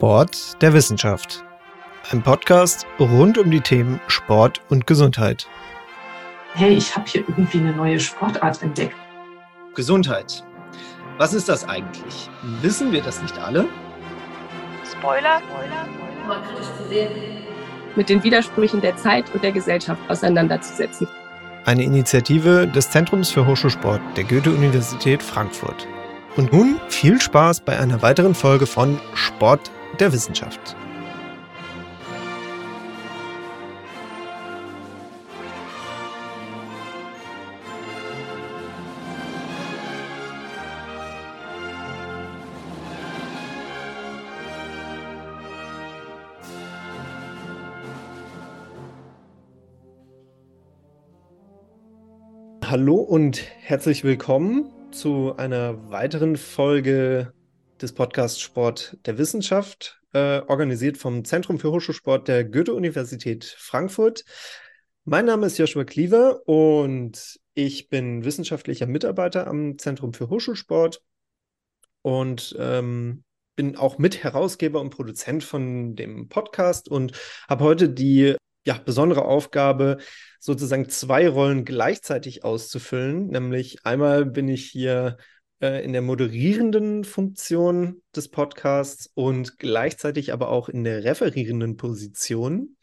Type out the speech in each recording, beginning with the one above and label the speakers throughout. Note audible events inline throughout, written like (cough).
Speaker 1: Sport der Wissenschaft. Ein Podcast rund um die Themen Sport und Gesundheit.
Speaker 2: Hey, ich habe hier irgendwie eine neue Sportart entdeckt.
Speaker 1: Gesundheit. Was ist das eigentlich? Wissen wir das nicht alle?
Speaker 3: Spoiler. Spoiler. Mit den Widersprüchen der Zeit und der Gesellschaft auseinanderzusetzen.
Speaker 1: Eine Initiative des Zentrums für Hochschulsport der Goethe-Universität Frankfurt. Und nun viel Spaß bei einer weiteren Folge von Sport der Wissenschaft. Hallo und herzlich willkommen zu einer weiteren Folge des Podcasts Sport der Wissenschaft, äh, organisiert vom Zentrum für Hochschulsport der Goethe-Universität Frankfurt. Mein Name ist Joshua Kliever und ich bin wissenschaftlicher Mitarbeiter am Zentrum für Hochschulsport und ähm, bin auch Mitherausgeber und Produzent von dem Podcast und habe heute die ja, besondere Aufgabe, sozusagen zwei Rollen gleichzeitig auszufüllen. Nämlich einmal bin ich hier äh, in der moderierenden Funktion des Podcasts und gleichzeitig aber auch in der referierenden Position.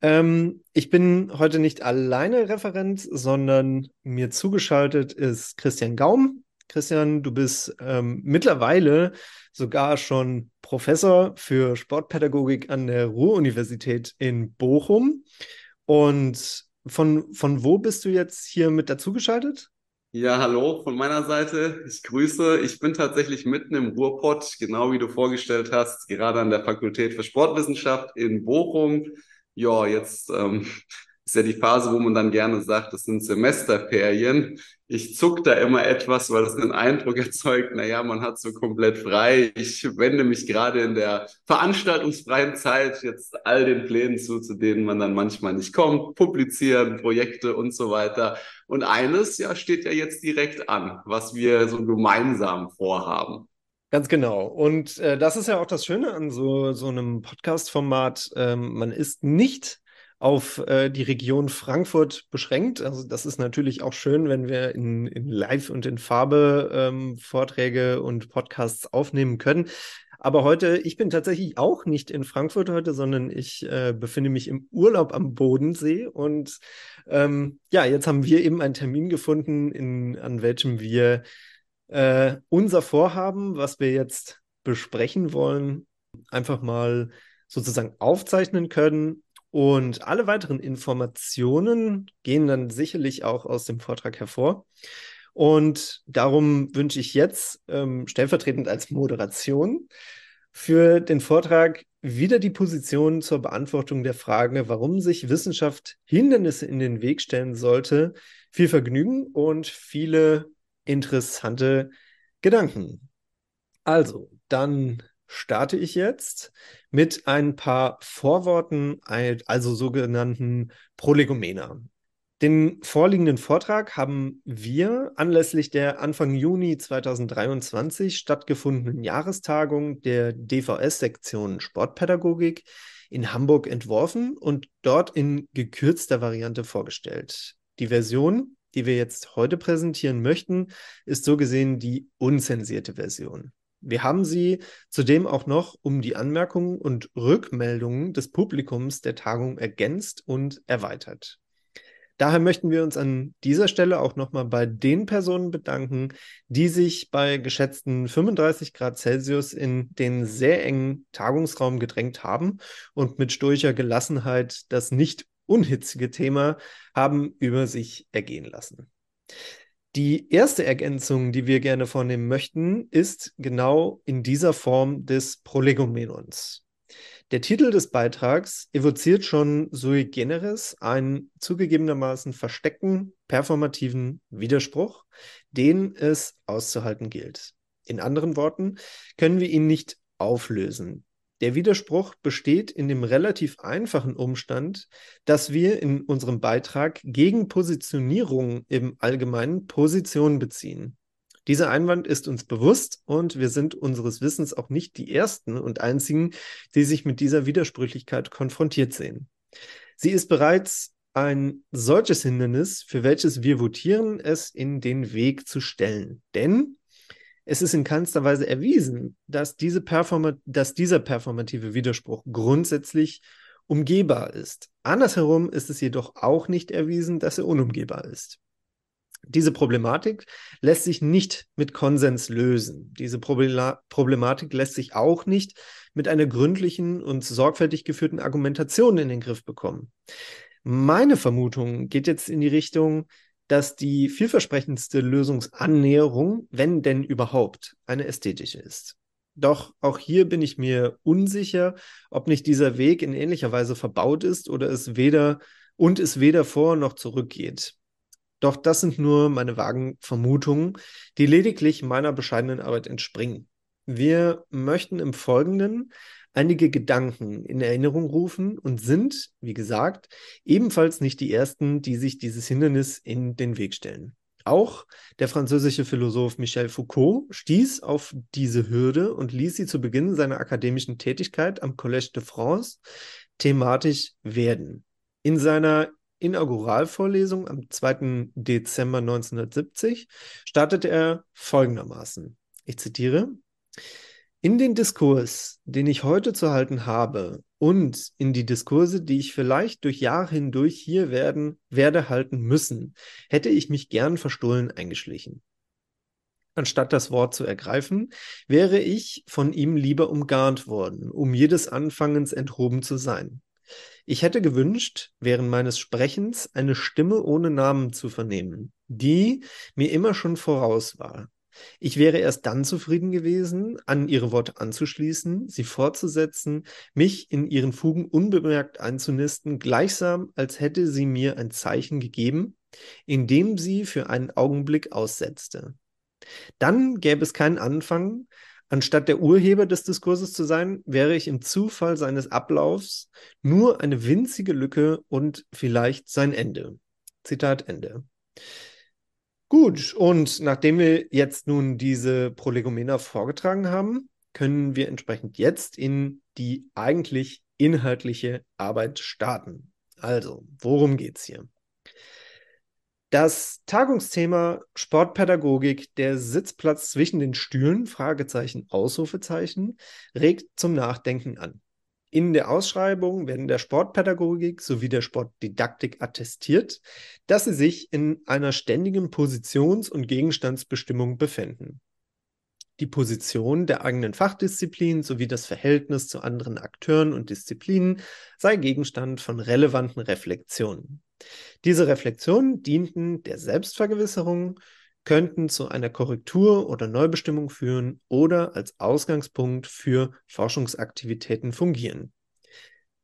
Speaker 1: Ähm, ich bin heute nicht alleine Referent, sondern mir zugeschaltet ist Christian Gaum. Christian, du bist ähm, mittlerweile sogar schon Professor für Sportpädagogik an der Ruhr-Universität in Bochum. Und von, von wo bist du jetzt hier mit dazugeschaltet?
Speaker 4: Ja, hallo von meiner Seite. Ich grüße. Ich bin tatsächlich mitten im Ruhrpott, genau wie du vorgestellt hast, gerade an der Fakultät für Sportwissenschaft in Bochum. Ja, jetzt ähm, ist ja die Phase, wo man dann gerne sagt, das sind Semesterferien. Ich zuck da immer etwas, weil das den Eindruck (laughs) erzeugt, naja, man hat so komplett frei. Ich wende mich gerade in der veranstaltungsfreien Zeit jetzt all den Plänen zu, zu denen man dann manchmal nicht kommt, publizieren, Projekte und so weiter. Und eines, ja, steht ja jetzt direkt an, was wir so gemeinsam vorhaben.
Speaker 1: Ganz genau. Und äh, das ist ja auch das Schöne an so, so einem Podcast-Format. Ähm, man ist nicht auf äh, die Region Frankfurt beschränkt. Also das ist natürlich auch schön, wenn wir in, in Live und in Farbe ähm, Vorträge und Podcasts aufnehmen können. Aber heute, ich bin tatsächlich auch nicht in Frankfurt heute, sondern ich äh, befinde mich im Urlaub am Bodensee. Und ähm, ja, jetzt haben wir eben einen Termin gefunden, in, an welchem wir äh, unser Vorhaben, was wir jetzt besprechen wollen, einfach mal sozusagen aufzeichnen können und alle weiteren Informationen gehen dann sicherlich auch aus dem Vortrag hervor. Und darum wünsche ich jetzt ähm, stellvertretend als Moderation für den Vortrag wieder die Position zur Beantwortung der Frage, warum sich Wissenschaft Hindernisse in den Weg stellen sollte. Viel Vergnügen und viele interessante Gedanken. Also, dann starte ich jetzt mit ein paar Vorworten, also sogenannten Prolegomena. Den vorliegenden Vortrag haben wir anlässlich der Anfang Juni 2023 stattgefundenen Jahrestagung der DVS-Sektion Sportpädagogik in Hamburg entworfen und dort in gekürzter Variante vorgestellt. Die Version, die wir jetzt heute präsentieren möchten, ist so gesehen die unzensierte Version. Wir haben sie zudem auch noch um die Anmerkungen und Rückmeldungen des Publikums der Tagung ergänzt und erweitert. Daher möchten wir uns an dieser Stelle auch nochmal bei den Personen bedanken, die sich bei geschätzten 35 Grad Celsius in den sehr engen Tagungsraum gedrängt haben und mit stoischer Gelassenheit das nicht unhitzige Thema haben über sich ergehen lassen. Die erste Ergänzung, die wir gerne vornehmen möchten, ist genau in dieser Form des Prolegomenons. Der Titel des Beitrags evoziert schon sui generis einen zugegebenermaßen versteckten performativen Widerspruch, den es auszuhalten gilt. In anderen Worten können wir ihn nicht auflösen. Der Widerspruch besteht in dem relativ einfachen Umstand, dass wir in unserem Beitrag gegen Positionierung im Allgemeinen Position beziehen. Dieser Einwand ist uns bewusst und wir sind unseres Wissens auch nicht die Ersten und Einzigen, die sich mit dieser Widersprüchlichkeit konfrontiert sehen. Sie ist bereits ein solches Hindernis, für welches wir votieren, es in den Weg zu stellen. Denn es ist in keinster Weise erwiesen, dass, diese Performa dass dieser performative Widerspruch grundsätzlich umgehbar ist. Andersherum ist es jedoch auch nicht erwiesen, dass er unumgehbar ist. Diese Problematik lässt sich nicht mit Konsens lösen. Diese Problematik lässt sich auch nicht mit einer gründlichen und sorgfältig geführten Argumentation in den Griff bekommen. Meine Vermutung geht jetzt in die Richtung, dass die vielversprechendste Lösungsannäherung, wenn denn überhaupt, eine ästhetische ist. Doch auch hier bin ich mir unsicher, ob nicht dieser Weg in ähnlicher Weise verbaut ist oder es weder und es weder vor noch zurückgeht. Doch das sind nur meine vagen Vermutungen, die lediglich meiner bescheidenen Arbeit entspringen. Wir möchten im Folgenden einige Gedanken in Erinnerung rufen und sind, wie gesagt, ebenfalls nicht die Ersten, die sich dieses Hindernis in den Weg stellen. Auch der französische Philosoph Michel Foucault stieß auf diese Hürde und ließ sie zu Beginn seiner akademischen Tätigkeit am Collège de France thematisch werden. In seiner Inauguralvorlesung am 2. Dezember 1970 startete er folgendermaßen. Ich zitiere. In den Diskurs, den ich heute zu halten habe, und in die Diskurse, die ich vielleicht durch Jahre hindurch hier werden, werde halten müssen, hätte ich mich gern verstohlen eingeschlichen. Anstatt das Wort zu ergreifen, wäre ich von ihm lieber umgarnt worden, um jedes Anfangens enthoben zu sein. Ich hätte gewünscht, während meines Sprechens eine Stimme ohne Namen zu vernehmen, die mir immer schon voraus war, ich wäre erst dann zufrieden gewesen, an ihre Worte anzuschließen, sie fortzusetzen, mich in ihren Fugen unbemerkt einzunisten, gleichsam als hätte sie mir ein Zeichen gegeben, indem sie für einen Augenblick aussetzte. Dann gäbe es keinen Anfang, Anstatt der Urheber des Diskurses zu sein, wäre ich im Zufall seines Ablaufs nur eine winzige Lücke und vielleicht sein Ende. Zitat Ende. Gut, und nachdem wir jetzt nun diese Prolegomena vorgetragen haben, können wir entsprechend jetzt in die eigentlich inhaltliche Arbeit starten. Also, worum geht's hier? Das Tagungsthema Sportpädagogik, der Sitzplatz zwischen den Stühlen, Fragezeichen, Ausrufezeichen, regt zum Nachdenken an. In der Ausschreibung werden der Sportpädagogik sowie der Sportdidaktik attestiert, dass sie sich in einer ständigen Positions- und Gegenstandsbestimmung befinden. Die Position der eigenen Fachdisziplin sowie das Verhältnis zu anderen Akteuren und Disziplinen sei Gegenstand von relevanten Reflexionen. Diese Reflexionen dienten der Selbstvergewisserung, könnten zu einer Korrektur oder Neubestimmung führen oder als Ausgangspunkt für Forschungsaktivitäten fungieren.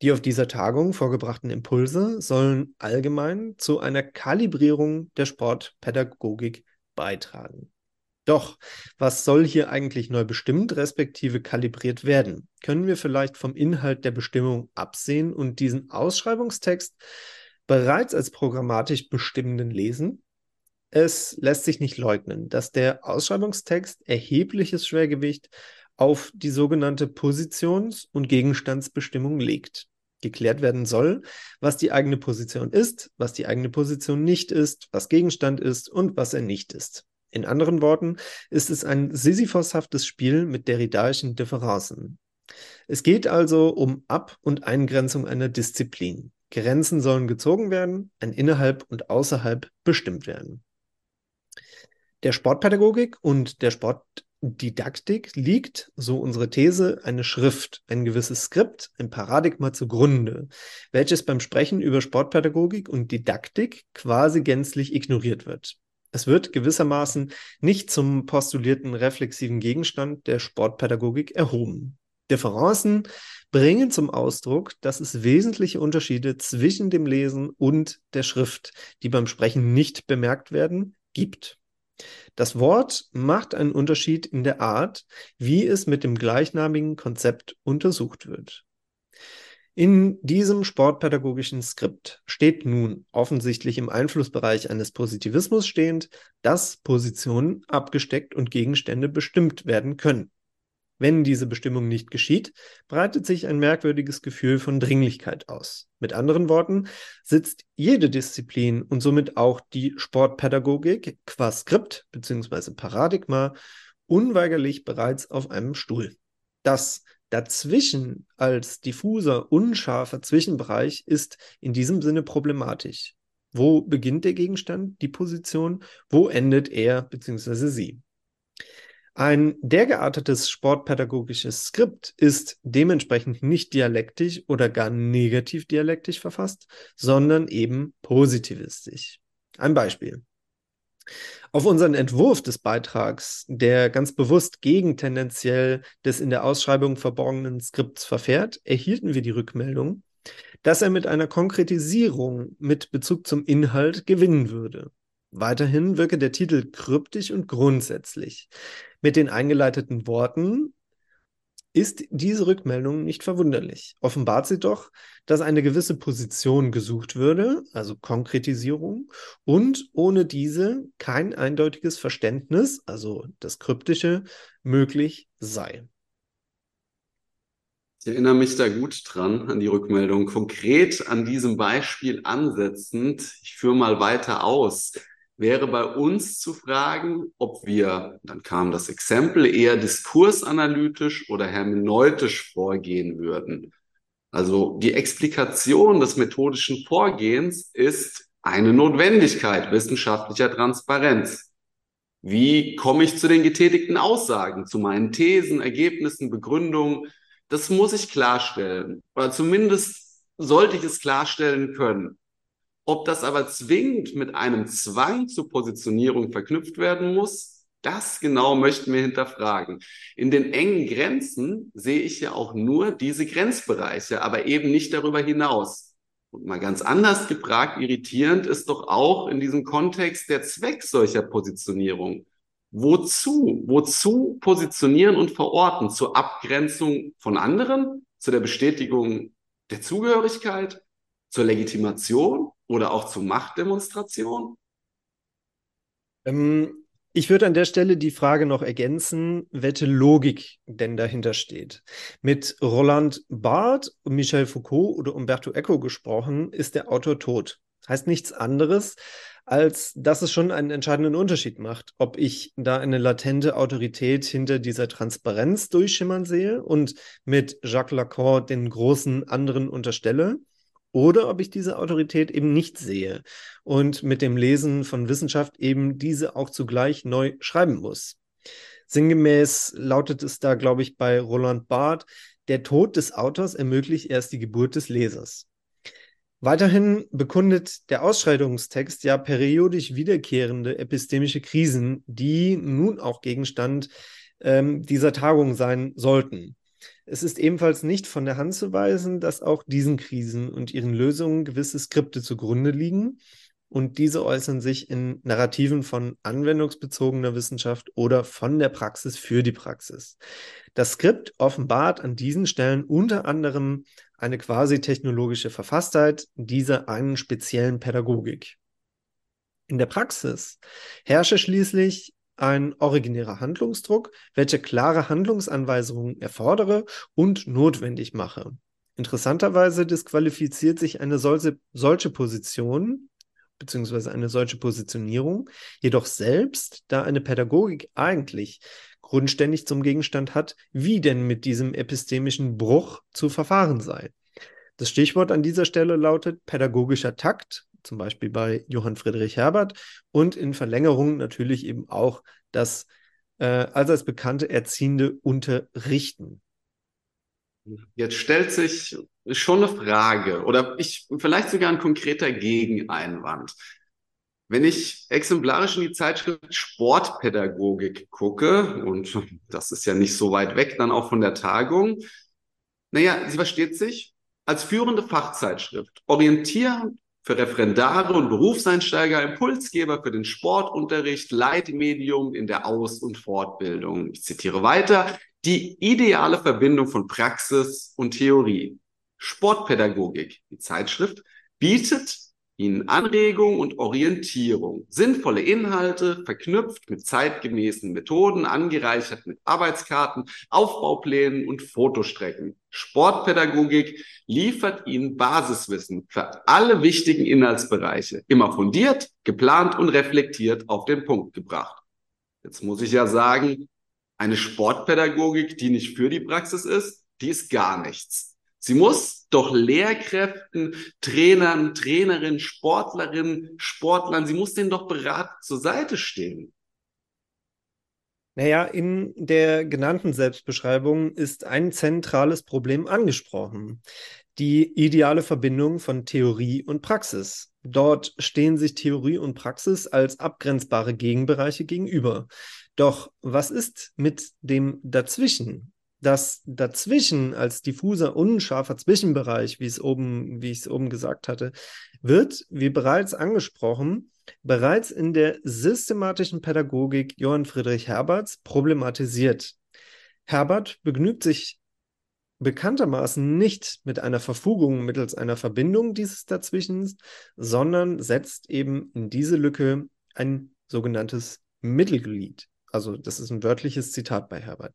Speaker 1: Die auf dieser Tagung vorgebrachten Impulse sollen allgemein zu einer Kalibrierung der Sportpädagogik beitragen. Doch, was soll hier eigentlich neu bestimmt respektive kalibriert werden? Können wir vielleicht vom Inhalt der Bestimmung absehen und diesen Ausschreibungstext bereits als programmatisch bestimmenden lesen? Es lässt sich nicht leugnen, dass der Ausschreibungstext erhebliches Schwergewicht auf die sogenannte Positions- und Gegenstandsbestimmung legt. Geklärt werden soll, was die eigene Position ist, was die eigene Position nicht ist, was Gegenstand ist und was er nicht ist. In anderen Worten ist es ein sisyphoshaftes Spiel mit derridaischen Differenzen. Es geht also um Ab- und Eingrenzung einer Disziplin. Grenzen sollen gezogen werden, ein innerhalb und außerhalb bestimmt werden. Der Sportpädagogik und der Sportdidaktik liegt, so unsere These, eine Schrift, ein gewisses Skript, ein Paradigma zugrunde, welches beim Sprechen über Sportpädagogik und Didaktik quasi gänzlich ignoriert wird. Es wird gewissermaßen nicht zum postulierten reflexiven Gegenstand der Sportpädagogik erhoben. Differenzen bringen zum Ausdruck, dass es wesentliche Unterschiede zwischen dem Lesen und der Schrift, die beim Sprechen nicht bemerkt werden, gibt. Das Wort macht einen Unterschied in der Art, wie es mit dem gleichnamigen Konzept untersucht wird. In diesem sportpädagogischen Skript steht nun offensichtlich im Einflussbereich eines Positivismus stehend, dass Positionen abgesteckt und Gegenstände bestimmt werden können. Wenn diese Bestimmung nicht geschieht, breitet sich ein merkwürdiges Gefühl von Dringlichkeit aus. Mit anderen Worten, sitzt jede Disziplin und somit auch die Sportpädagogik qua Skript bzw. Paradigma unweigerlich bereits auf einem Stuhl. Das dazwischen als diffuser, unscharfer Zwischenbereich ist in diesem Sinne problematisch. Wo beginnt der Gegenstand, die Position? Wo endet er bzw. sie? Ein dergeartetes sportpädagogisches Skript ist dementsprechend nicht dialektisch oder gar negativ dialektisch verfasst, sondern eben positivistisch. Ein Beispiel. Auf unseren Entwurf des Beitrags, der ganz bewusst gegen tendenziell des in der Ausschreibung verborgenen Skripts verfährt, erhielten wir die Rückmeldung, dass er mit einer Konkretisierung mit Bezug zum Inhalt gewinnen würde. Weiterhin wirke der Titel kryptisch und grundsätzlich. Mit den eingeleiteten Worten ist diese Rückmeldung nicht verwunderlich. Offenbart sie doch, dass eine gewisse Position gesucht würde, also Konkretisierung, und ohne diese kein eindeutiges Verständnis, also das Kryptische, möglich sei.
Speaker 4: Ich erinnere mich da gut dran an die Rückmeldung. Konkret an diesem Beispiel ansetzend, ich führe mal weiter aus wäre bei uns zu fragen, ob wir, dann kam das Exempel, eher diskursanalytisch oder hermeneutisch vorgehen würden. Also die Explikation des methodischen Vorgehens ist eine Notwendigkeit wissenschaftlicher Transparenz. Wie komme ich zu den getätigten Aussagen, zu meinen Thesen, Ergebnissen, Begründungen? Das muss ich klarstellen. Oder zumindest sollte ich es klarstellen können. Ob das aber zwingend mit einem Zwang zur Positionierung verknüpft werden muss, das genau möchten wir hinterfragen. In den engen Grenzen sehe ich ja auch nur diese Grenzbereiche, aber eben nicht darüber hinaus. Und mal ganz anders gefragt, irritierend ist doch auch in diesem Kontext der Zweck solcher Positionierung. Wozu? Wozu positionieren und verorten? Zur Abgrenzung von anderen? Zu der Bestätigung der Zugehörigkeit? Zur Legitimation? Oder auch zur Machtdemonstration?
Speaker 1: Ähm, ich würde an der Stelle die Frage noch ergänzen, welche Logik denn dahinter steht. Mit Roland Barth, Michel Foucault oder Umberto Eco gesprochen, ist der Autor tot. Heißt nichts anderes, als dass es schon einen entscheidenden Unterschied macht, ob ich da eine latente Autorität hinter dieser Transparenz durchschimmern sehe und mit Jacques Lacan den großen anderen unterstelle oder ob ich diese Autorität eben nicht sehe und mit dem Lesen von Wissenschaft eben diese auch zugleich neu schreiben muss. Sinngemäß lautet es da, glaube ich, bei Roland Barth, der Tod des Autors ermöglicht erst die Geburt des Lesers. Weiterhin bekundet der Ausschreitungstext ja periodisch wiederkehrende epistemische Krisen, die nun auch Gegenstand ähm, dieser Tagung sein sollten. Es ist ebenfalls nicht von der Hand zu weisen, dass auch diesen Krisen und ihren Lösungen gewisse Skripte zugrunde liegen und diese äußern sich in Narrativen von anwendungsbezogener Wissenschaft oder von der Praxis für die Praxis. Das Skript offenbart an diesen Stellen unter anderem eine quasi technologische Verfasstheit dieser einen speziellen Pädagogik. In der Praxis herrsche schließlich ein originärer Handlungsdruck, welcher klare Handlungsanweisungen erfordere und notwendig mache. Interessanterweise disqualifiziert sich eine solche, solche Position beziehungsweise eine solche Positionierung jedoch selbst, da eine Pädagogik eigentlich grundständig zum Gegenstand hat, wie denn mit diesem epistemischen Bruch zu verfahren sei. Das Stichwort an dieser Stelle lautet pädagogischer Takt zum Beispiel bei Johann Friedrich Herbert und in Verlängerung natürlich eben auch das äh, allseits bekannte erziehende Unterrichten.
Speaker 4: Jetzt stellt sich schon eine Frage oder ich vielleicht sogar ein konkreter Gegeneinwand. Wenn ich exemplarisch in die Zeitschrift Sportpädagogik gucke, und das ist ja nicht so weit weg dann auch von der Tagung, naja, sie versteht sich als führende Fachzeitschrift, orientierend für Referendare und Berufseinsteiger, Impulsgeber für den Sportunterricht, Leitmedium in der Aus- und Fortbildung. Ich zitiere weiter, die ideale Verbindung von Praxis und Theorie. Sportpädagogik, die Zeitschrift, bietet Ihnen Anregung und Orientierung, sinnvolle Inhalte, verknüpft mit zeitgemäßen Methoden, angereichert mit Arbeitskarten, Aufbauplänen und Fotostrecken. Sportpädagogik liefert Ihnen Basiswissen für alle wichtigen Inhaltsbereiche, immer fundiert, geplant und reflektiert auf den Punkt gebracht. Jetzt muss ich ja sagen, eine Sportpädagogik, die nicht für die Praxis ist, die ist gar nichts. Sie muss doch Lehrkräften, Trainern, Trainerinnen, Sportlerinnen, Sportlern, sie muss denen doch beratend zur Seite stehen.
Speaker 1: Naja, in der genannten Selbstbeschreibung ist ein zentrales Problem angesprochen. Die ideale Verbindung von Theorie und Praxis. Dort stehen sich Theorie und Praxis als abgrenzbare Gegenbereiche gegenüber. Doch was ist mit dem dazwischen? Das dazwischen als diffuser, unscharfer Zwischenbereich, wie es oben, wie ich es oben gesagt hatte, wird, wie bereits angesprochen, bereits in der systematischen Pädagogik Johann Friedrich Herberts problematisiert. Herbert begnügt sich bekanntermaßen nicht mit einer Verfugung mittels einer Verbindung dieses Dazwischens, sondern setzt eben in diese Lücke ein sogenanntes Mittelglied. Also das ist ein wörtliches Zitat bei Herbert.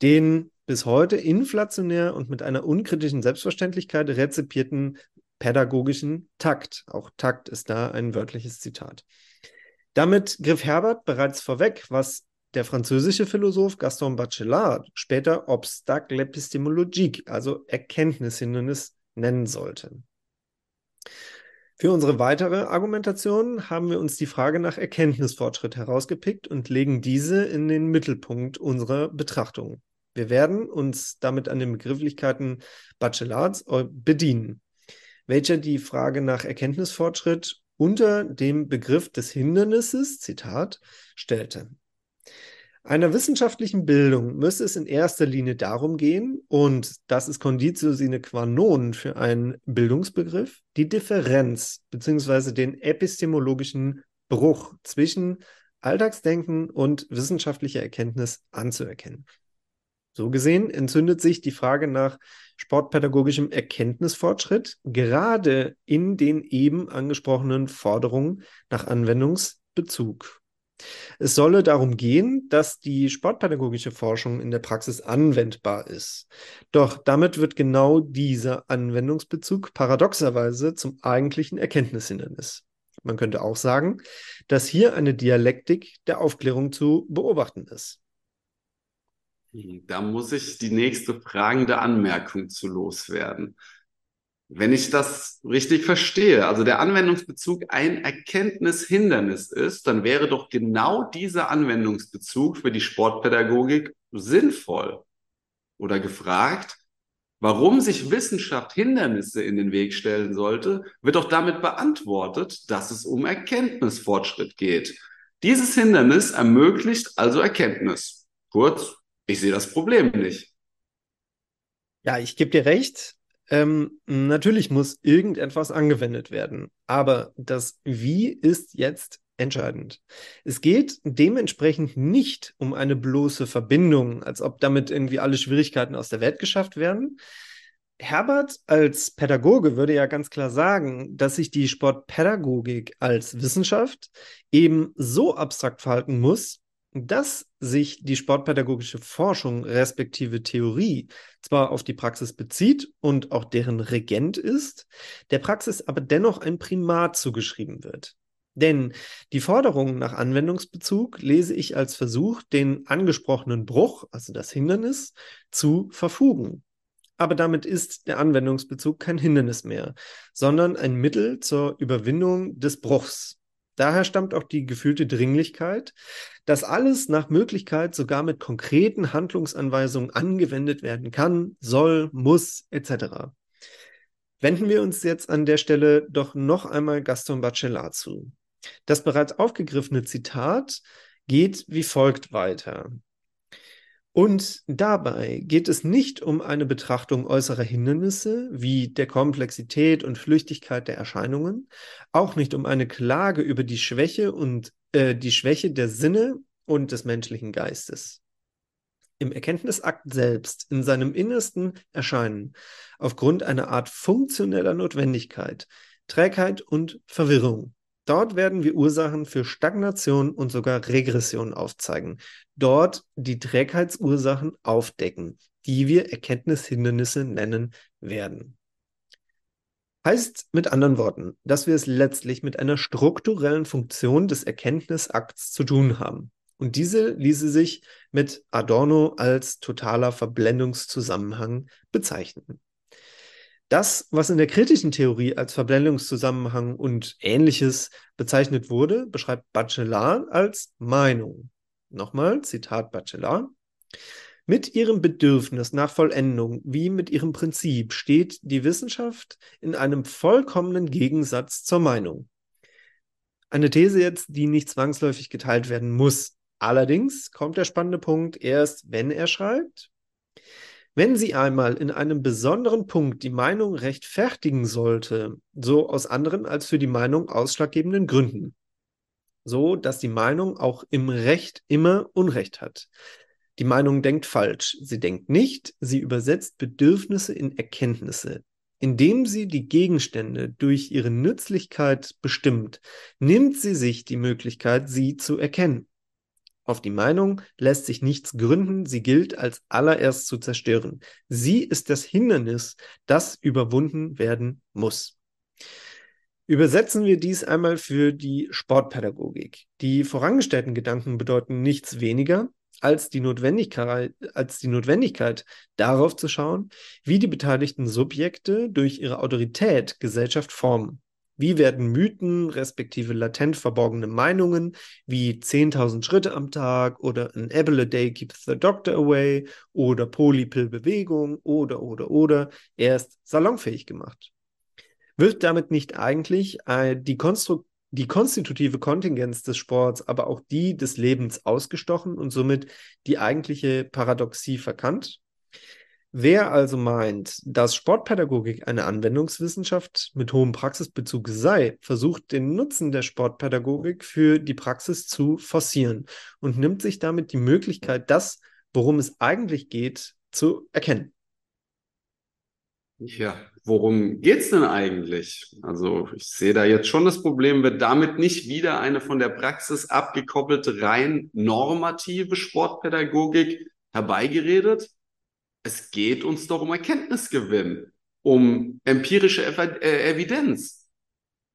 Speaker 1: Den bis heute inflationär und mit einer unkritischen Selbstverständlichkeit rezipierten pädagogischen Takt. Auch Takt ist da ein wörtliches Zitat. Damit griff Herbert bereits vorweg, was der französische Philosoph Gaston Bachelard später Obstacle l'épistémologique, also Erkenntnishindernis, nennen sollte. Für unsere weitere Argumentation haben wir uns die Frage nach Erkenntnisfortschritt herausgepickt und legen diese in den Mittelpunkt unserer Betrachtung. Wir werden uns damit an den Begrifflichkeiten Bachelards äh, bedienen, welcher die Frage nach Erkenntnisfortschritt unter dem Begriff des Hindernisses, Zitat, stellte. Einer wissenschaftlichen Bildung müsse es in erster Linie darum gehen, und das ist Conditio sine qua non für einen Bildungsbegriff, die Differenz bzw. den epistemologischen Bruch zwischen Alltagsdenken und wissenschaftlicher Erkenntnis anzuerkennen. So gesehen entzündet sich die Frage nach sportpädagogischem Erkenntnisfortschritt gerade in den eben angesprochenen Forderungen nach Anwendungsbezug. Es solle darum gehen, dass die sportpädagogische Forschung in der Praxis anwendbar ist. Doch damit wird genau dieser Anwendungsbezug paradoxerweise zum eigentlichen Erkenntnishindernis. Man könnte auch sagen, dass hier eine Dialektik der Aufklärung zu beobachten ist.
Speaker 4: Da muss ich die nächste fragende Anmerkung zu loswerden. Wenn ich das richtig verstehe, also der Anwendungsbezug ein Erkenntnishindernis ist, dann wäre doch genau dieser Anwendungsbezug für die Sportpädagogik sinnvoll. Oder gefragt, warum sich Wissenschaft Hindernisse in den Weg stellen sollte, wird doch damit beantwortet, dass es um Erkenntnisfortschritt geht. Dieses Hindernis ermöglicht also Erkenntnis. Kurz, ich sehe das Problem nicht.
Speaker 1: Ja, ich gebe dir recht. Ähm, natürlich muss irgendetwas angewendet werden, aber das Wie ist jetzt entscheidend. Es geht dementsprechend nicht um eine bloße Verbindung, als ob damit irgendwie alle Schwierigkeiten aus der Welt geschafft werden. Herbert als Pädagoge würde ja ganz klar sagen, dass sich die Sportpädagogik als Wissenschaft eben so abstrakt verhalten muss, dass sich die sportpädagogische Forschung respektive Theorie zwar auf die Praxis bezieht und auch deren Regent ist, der Praxis aber dennoch ein Primat zugeschrieben wird. Denn die Forderung nach Anwendungsbezug lese ich als Versuch, den angesprochenen Bruch, also das Hindernis, zu verfugen. Aber damit ist der Anwendungsbezug kein Hindernis mehr, sondern ein Mittel zur Überwindung des Bruchs. Daher stammt auch die gefühlte Dringlichkeit, dass alles nach Möglichkeit sogar mit konkreten Handlungsanweisungen angewendet werden kann, soll, muss, etc. Wenden wir uns jetzt an der Stelle doch noch einmal Gaston Bachelard zu. Das bereits aufgegriffene Zitat geht wie folgt weiter. Und dabei geht es nicht um eine Betrachtung äußerer Hindernisse wie der Komplexität und Flüchtigkeit der Erscheinungen, auch nicht um eine Klage über die Schwäche und äh, die Schwäche der Sinne und des menschlichen Geistes. im Erkenntnisakt selbst, in seinem Innersten erscheinen, aufgrund einer Art funktioneller Notwendigkeit, Trägheit und Verwirrung. Dort werden wir Ursachen für Stagnation und sogar Regression aufzeigen. Dort die Trägheitsursachen aufdecken, die wir Erkenntnishindernisse nennen werden. Heißt mit anderen Worten, dass wir es letztlich mit einer strukturellen Funktion des Erkenntnisakts zu tun haben. Und diese ließe sich mit Adorno als totaler Verblendungszusammenhang bezeichnen. Das, was in der kritischen Theorie als Verblendungszusammenhang und ähnliches bezeichnet wurde, beschreibt Bachelard als Meinung. Nochmal, Zitat Bachelard. Mit ihrem Bedürfnis nach Vollendung wie mit ihrem Prinzip steht die Wissenschaft in einem vollkommenen Gegensatz zur Meinung. Eine These jetzt, die nicht zwangsläufig geteilt werden muss. Allerdings kommt der spannende Punkt erst, wenn er schreibt. Wenn sie einmal in einem besonderen Punkt die Meinung rechtfertigen sollte, so aus anderen als für die Meinung ausschlaggebenden Gründen, so dass die Meinung auch im Recht immer Unrecht hat, die Meinung denkt falsch. Sie denkt nicht, sie übersetzt Bedürfnisse in Erkenntnisse. Indem sie die Gegenstände durch ihre Nützlichkeit bestimmt, nimmt sie sich die Möglichkeit, sie zu erkennen. Auf die Meinung lässt sich nichts gründen, sie gilt als allererst zu zerstören. Sie ist das Hindernis, das überwunden werden muss. Übersetzen wir dies einmal für die Sportpädagogik. Die vorangestellten Gedanken bedeuten nichts weniger, als die Notwendigkeit, als die Notwendigkeit darauf zu schauen, wie die beteiligten Subjekte durch ihre Autorität Gesellschaft formen. Wie werden Mythen respektive latent verborgene Meinungen wie 10.000 Schritte am Tag oder an apple a day keeps the doctor away oder Polypill-Bewegung oder oder oder erst salonfähig gemacht? Wird damit nicht eigentlich äh, die die konstitutive Kontingenz des Sports, aber auch die des Lebens ausgestochen und somit die eigentliche Paradoxie verkannt. Wer also meint, dass Sportpädagogik eine Anwendungswissenschaft mit hohem Praxisbezug sei, versucht den Nutzen der Sportpädagogik für die Praxis zu forcieren und nimmt sich damit die Möglichkeit, das, worum es eigentlich geht, zu erkennen.
Speaker 4: Ja, worum geht's denn eigentlich? Also ich sehe da jetzt schon das Problem, wird damit nicht wieder eine von der Praxis abgekoppelte, rein normative Sportpädagogik herbeigeredet? Es geht uns doch um Erkenntnisgewinn, um empirische äh, Evidenz.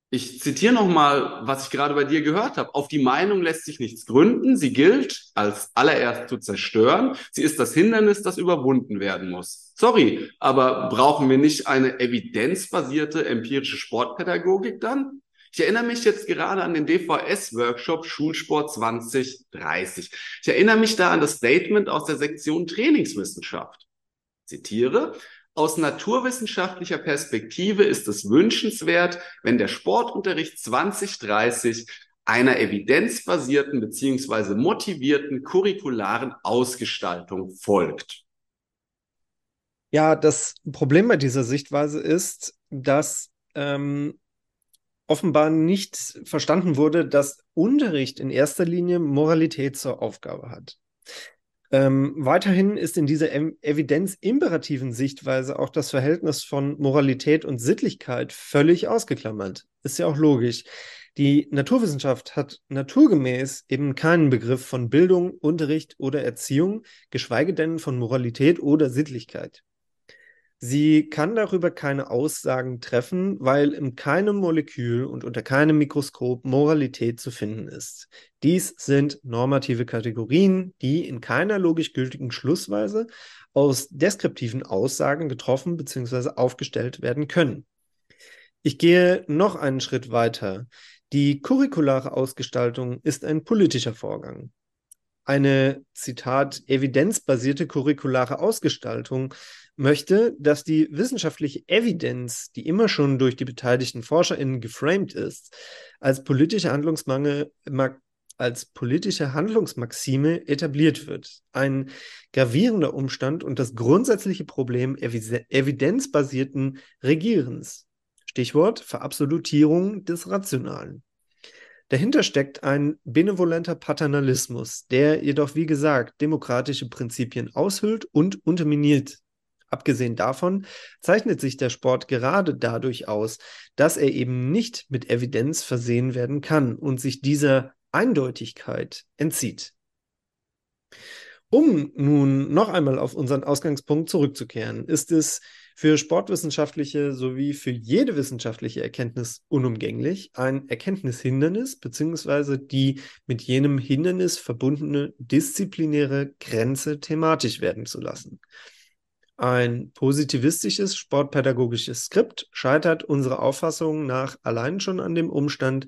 Speaker 4: Ich zitiere nochmal, was ich gerade bei dir gehört habe. Auf die Meinung lässt sich nichts gründen. Sie gilt als allererst zu zerstören. Sie ist das Hindernis, das überwunden werden muss. Sorry, aber brauchen wir nicht eine evidenzbasierte empirische Sportpädagogik dann? Ich erinnere mich jetzt gerade an den DVS-Workshop Schulsport 2030. Ich erinnere mich da an das Statement aus der Sektion Trainingswissenschaft. Zitiere, aus naturwissenschaftlicher Perspektive ist es wünschenswert, wenn der Sportunterricht 2030 einer evidenzbasierten beziehungsweise motivierten curricularen Ausgestaltung folgt.
Speaker 1: Ja, das Problem bei dieser Sichtweise ist, dass ähm, offenbar nicht verstanden wurde, dass Unterricht in erster Linie Moralität zur Aufgabe hat. Ähm, weiterhin ist in dieser evidenz-imperativen Sichtweise auch das Verhältnis von Moralität und Sittlichkeit völlig ausgeklammert. Ist ja auch logisch. Die Naturwissenschaft hat naturgemäß eben keinen Begriff von Bildung, Unterricht oder Erziehung, geschweige denn von Moralität oder Sittlichkeit. Sie kann darüber keine Aussagen treffen, weil in keinem Molekül und unter keinem Mikroskop Moralität zu finden ist. Dies sind normative Kategorien, die in keiner logisch gültigen Schlussweise aus deskriptiven Aussagen getroffen bzw. aufgestellt werden können. Ich gehe noch einen Schritt weiter. Die curriculare Ausgestaltung ist ein politischer Vorgang eine, Zitat, evidenzbasierte curriculare Ausgestaltung möchte, dass die wissenschaftliche Evidenz, die immer schon durch die beteiligten ForscherInnen geframed ist, als politische Handlungsmangel, als politische Handlungsmaxime etabliert wird. Ein gravierender Umstand und das grundsätzliche Problem evidenzbasierten Regierens. Stichwort Verabsolutierung des Rationalen. Dahinter steckt ein benevolenter Paternalismus, der jedoch, wie gesagt, demokratische Prinzipien aushüllt und unterminiert. Abgesehen davon zeichnet sich der Sport gerade dadurch aus, dass er eben nicht mit Evidenz versehen werden kann und sich dieser Eindeutigkeit entzieht. Um nun noch einmal auf unseren Ausgangspunkt zurückzukehren, ist es für sportwissenschaftliche sowie für jede wissenschaftliche Erkenntnis unumgänglich, ein Erkenntnishindernis bzw. die mit jenem Hindernis verbundene disziplinäre Grenze thematisch werden zu lassen. Ein positivistisches sportpädagogisches Skript scheitert unserer Auffassung nach allein schon an dem Umstand,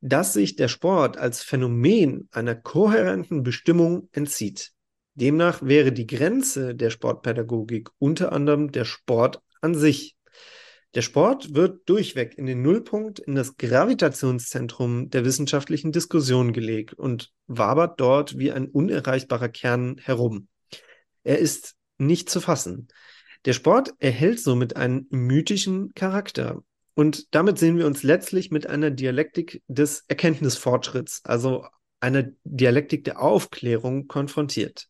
Speaker 1: dass sich der Sport als Phänomen einer kohärenten Bestimmung entzieht. Demnach wäre die Grenze der Sportpädagogik unter anderem der Sport an sich. Der Sport wird durchweg in den Nullpunkt, in das Gravitationszentrum der wissenschaftlichen Diskussion gelegt und wabert dort wie ein unerreichbarer Kern herum. Er ist nicht zu fassen. Der Sport erhält somit einen mythischen Charakter. Und damit sehen wir uns letztlich mit einer Dialektik des Erkenntnisfortschritts, also einer Dialektik der Aufklärung konfrontiert.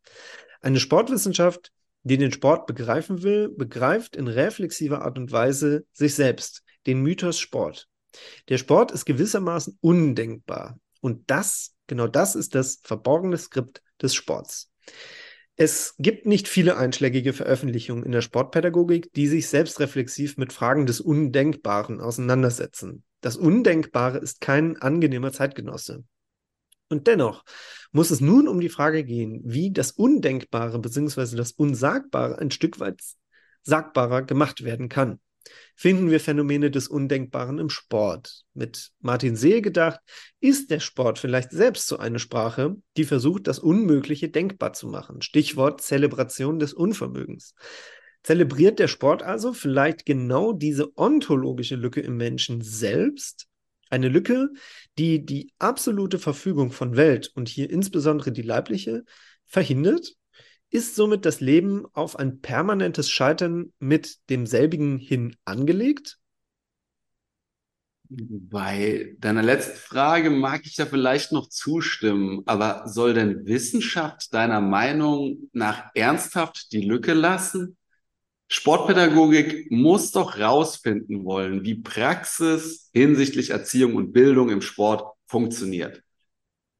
Speaker 1: Eine Sportwissenschaft, die den Sport begreifen will, begreift in reflexiver Art und Weise sich selbst, den Mythos Sport. Der Sport ist gewissermaßen undenkbar. Und das, genau das ist das verborgene Skript des Sports. Es gibt nicht viele einschlägige Veröffentlichungen in der Sportpädagogik, die sich selbstreflexiv mit Fragen des Undenkbaren auseinandersetzen. Das Undenkbare ist kein angenehmer Zeitgenosse. Und dennoch muss es nun um die Frage gehen, wie das Undenkbare bzw. das Unsagbare ein Stück weit sagbarer gemacht werden kann finden wir Phänomene des Undenkbaren im Sport. Mit Martin See gedacht, ist der Sport vielleicht selbst so eine Sprache, die versucht, das Unmögliche denkbar zu machen. Stichwort Zelebration des Unvermögens. Zelebriert der Sport also vielleicht genau diese ontologische Lücke im Menschen selbst? Eine Lücke, die die absolute Verfügung von Welt und hier insbesondere die leibliche verhindert ist somit das Leben auf ein permanentes Scheitern mit demselbigen hin angelegt?
Speaker 4: Bei deiner letzten Frage mag ich da vielleicht noch zustimmen, aber soll denn Wissenschaft deiner Meinung nach ernsthaft die Lücke lassen? Sportpädagogik muss doch rausfinden wollen, wie Praxis hinsichtlich Erziehung und Bildung im Sport funktioniert.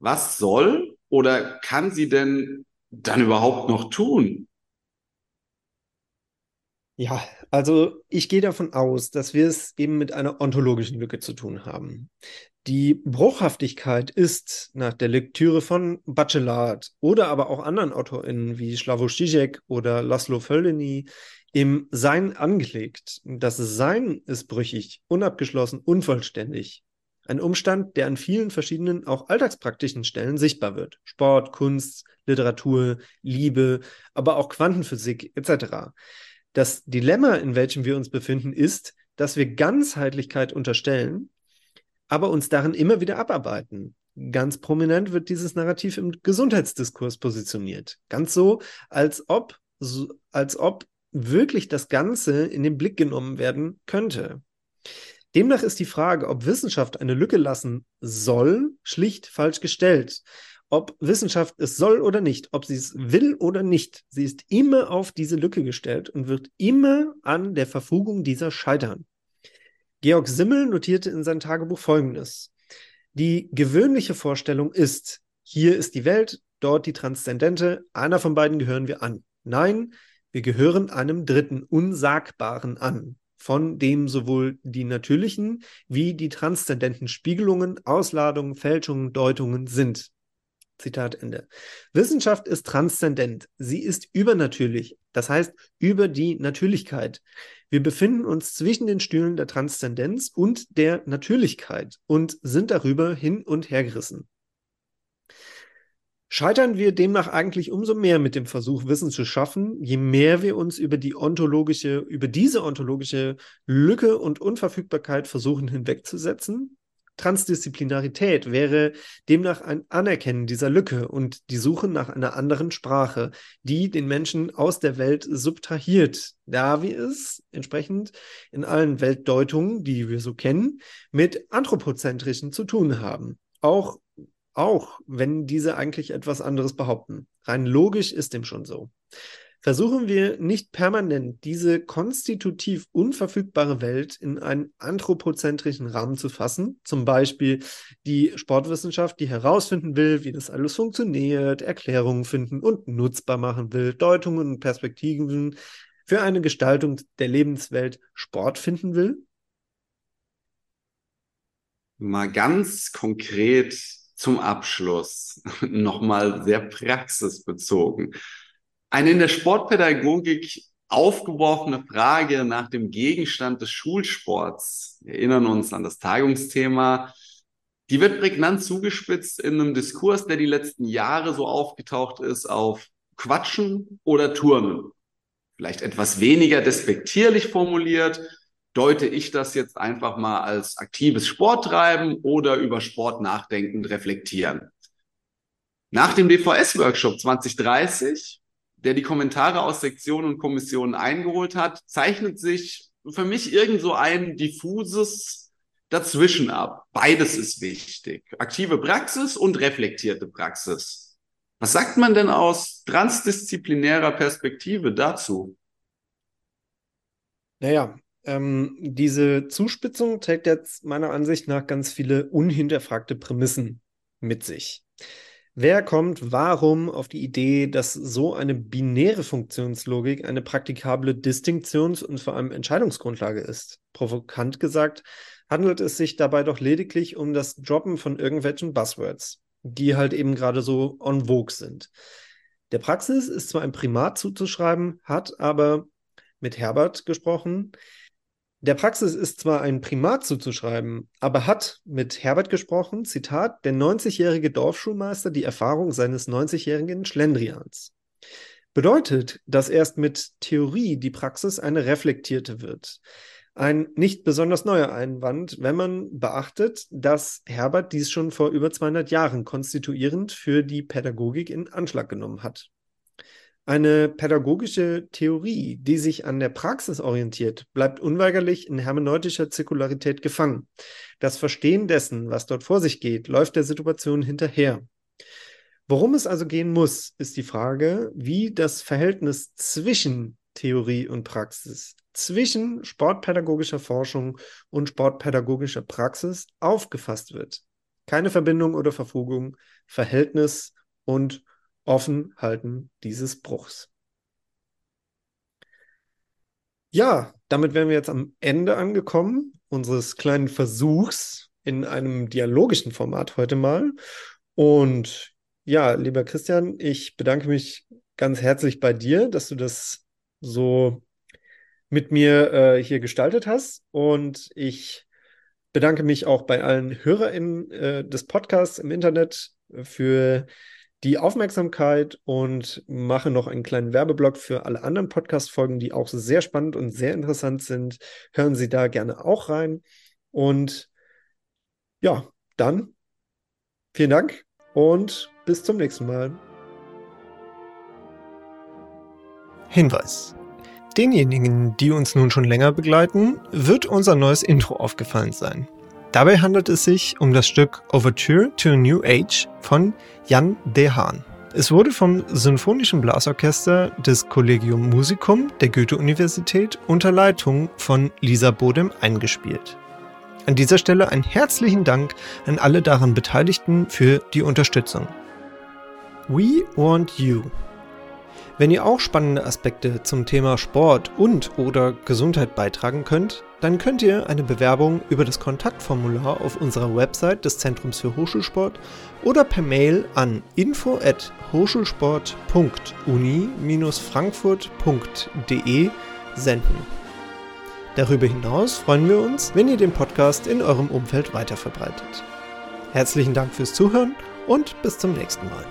Speaker 4: Was soll oder kann sie denn dann überhaupt noch tun?
Speaker 1: Ja, also ich gehe davon aus, dass wir es eben mit einer ontologischen Lücke zu tun haben. Die Bruchhaftigkeit ist nach der Lektüre von Bachelard oder aber auch anderen AutorInnen wie Slavoj Žižek oder Laszlo Völeny im Sein angelegt. Das Sein ist brüchig, unabgeschlossen, unvollständig. Ein Umstand, der an vielen verschiedenen, auch alltagspraktischen Stellen sichtbar wird. Sport, Kunst, Literatur, Liebe, aber auch Quantenphysik etc. Das Dilemma, in welchem wir uns befinden, ist, dass wir Ganzheitlichkeit unterstellen, aber uns darin immer wieder abarbeiten. Ganz prominent wird dieses Narrativ im Gesundheitsdiskurs positioniert. Ganz so, als ob, als ob wirklich das Ganze in den Blick genommen werden könnte. Demnach ist die Frage, ob Wissenschaft eine Lücke lassen soll, schlicht falsch gestellt. Ob Wissenschaft es soll oder nicht, ob sie es will oder nicht, sie ist immer auf diese Lücke gestellt und wird immer an der Verfugung dieser scheitern. Georg Simmel notierte in sein Tagebuch Folgendes. Die gewöhnliche Vorstellung ist, hier ist die Welt, dort die Transzendente, einer von beiden gehören wir an. Nein, wir gehören einem Dritten, Unsagbaren an von dem sowohl die natürlichen wie die transzendenten Spiegelungen, Ausladungen, Fälschungen, Deutungen sind. Zitat Ende. Wissenschaft ist transzendent. Sie ist übernatürlich. Das heißt, über die Natürlichkeit. Wir befinden uns zwischen den Stühlen der Transzendenz und der Natürlichkeit und sind darüber hin und her gerissen. Scheitern wir demnach eigentlich umso mehr mit dem Versuch, Wissen zu schaffen, je mehr wir uns über die ontologische, über diese ontologische Lücke und Unverfügbarkeit versuchen hinwegzusetzen? Transdisziplinarität wäre demnach ein Anerkennen dieser Lücke und die Suche nach einer anderen Sprache, die den Menschen aus der Welt subtrahiert, da wir es entsprechend in allen Weltdeutungen, die wir so kennen, mit anthropozentrischen zu tun haben. auch, auch wenn diese eigentlich etwas anderes behaupten. Rein logisch ist dem schon so. Versuchen wir nicht permanent diese konstitutiv unverfügbare Welt in einen anthropozentrischen Rahmen zu fassen, zum Beispiel die Sportwissenschaft, die herausfinden will, wie das alles funktioniert, Erklärungen finden und nutzbar machen will, Deutungen und Perspektiven für eine Gestaltung der Lebenswelt Sport finden will?
Speaker 4: Mal ganz konkret zum Abschluss, (laughs) nochmal sehr praxisbezogen. Eine in der Sportpädagogik aufgeworfene Frage nach dem Gegenstand des Schulsports. Wir erinnern uns an das Tagungsthema. Die wird prägnant zugespitzt in einem Diskurs, der die letzten Jahre so aufgetaucht ist auf Quatschen oder Turnen. Vielleicht etwas weniger despektierlich formuliert, deute ich das jetzt einfach mal als aktives Sporttreiben oder über Sport nachdenkend reflektieren. Nach dem DVS-Workshop 2030 der die Kommentare aus Sektionen und Kommissionen eingeholt hat, zeichnet sich für mich irgend so ein diffuses Dazwischen ab. Beides ist wichtig. Aktive Praxis und reflektierte Praxis. Was sagt man denn aus transdisziplinärer Perspektive dazu?
Speaker 1: Naja, ähm, diese Zuspitzung trägt jetzt meiner Ansicht nach ganz viele unhinterfragte Prämissen mit sich. Wer kommt warum auf die Idee, dass so eine binäre Funktionslogik eine praktikable Distinktions- und vor allem Entscheidungsgrundlage ist? Provokant gesagt, handelt es sich dabei doch lediglich um das Droppen von irgendwelchen Buzzwords, die halt eben gerade so on vogue sind. Der Praxis ist zwar ein Primat zuzuschreiben, hat aber mit Herbert gesprochen, der Praxis ist zwar ein Primat zuzuschreiben, aber hat mit Herbert gesprochen, Zitat, der 90-jährige Dorfschulmeister die Erfahrung seines 90-jährigen Schlendrians. Bedeutet, dass erst mit Theorie die Praxis eine reflektierte wird. Ein nicht besonders neuer Einwand, wenn man beachtet, dass Herbert dies schon vor über 200 Jahren konstituierend für die Pädagogik in Anschlag genommen hat. Eine pädagogische Theorie, die sich an der Praxis orientiert, bleibt unweigerlich in hermeneutischer Zirkularität gefangen. Das Verstehen dessen, was dort vor sich geht, läuft der Situation hinterher. Worum es also gehen muss, ist die Frage, wie das Verhältnis zwischen Theorie und Praxis, zwischen sportpädagogischer Forschung und sportpädagogischer Praxis aufgefasst wird. Keine Verbindung oder Verfugung, Verhältnis und Offenhalten dieses Bruchs. Ja, damit wären wir jetzt am Ende angekommen unseres kleinen Versuchs in einem dialogischen Format heute mal. Und ja, lieber Christian, ich bedanke mich ganz herzlich bei dir, dass du das so mit mir äh, hier gestaltet hast. Und ich bedanke mich auch bei allen HörerInnen äh, des Podcasts im Internet für die Aufmerksamkeit und mache noch einen kleinen Werbeblock für alle anderen Podcast-Folgen, die auch sehr spannend und sehr interessant sind. Hören Sie da gerne auch rein. Und ja, dann vielen Dank und bis zum nächsten Mal. Hinweis. Denjenigen, die uns nun schon länger begleiten, wird unser neues Intro aufgefallen sein. Dabei handelt es sich um das Stück Overture to a New Age von Jan de Haan. Es wurde vom Sinfonischen Blasorchester des Collegium Musicum der Goethe-Universität unter Leitung von Lisa Bodem eingespielt. An dieser Stelle einen herzlichen Dank an alle daran Beteiligten für die Unterstützung. We Want You wenn ihr auch spannende Aspekte zum Thema Sport und oder Gesundheit beitragen könnt, dann könnt ihr eine Bewerbung über das Kontaktformular auf unserer Website des Zentrums für Hochschulsport oder per Mail an info@hochschulsport.uni-frankfurt.de senden. Darüber hinaus freuen wir uns, wenn ihr den Podcast in eurem Umfeld weiterverbreitet. Herzlichen Dank fürs Zuhören und bis zum nächsten Mal.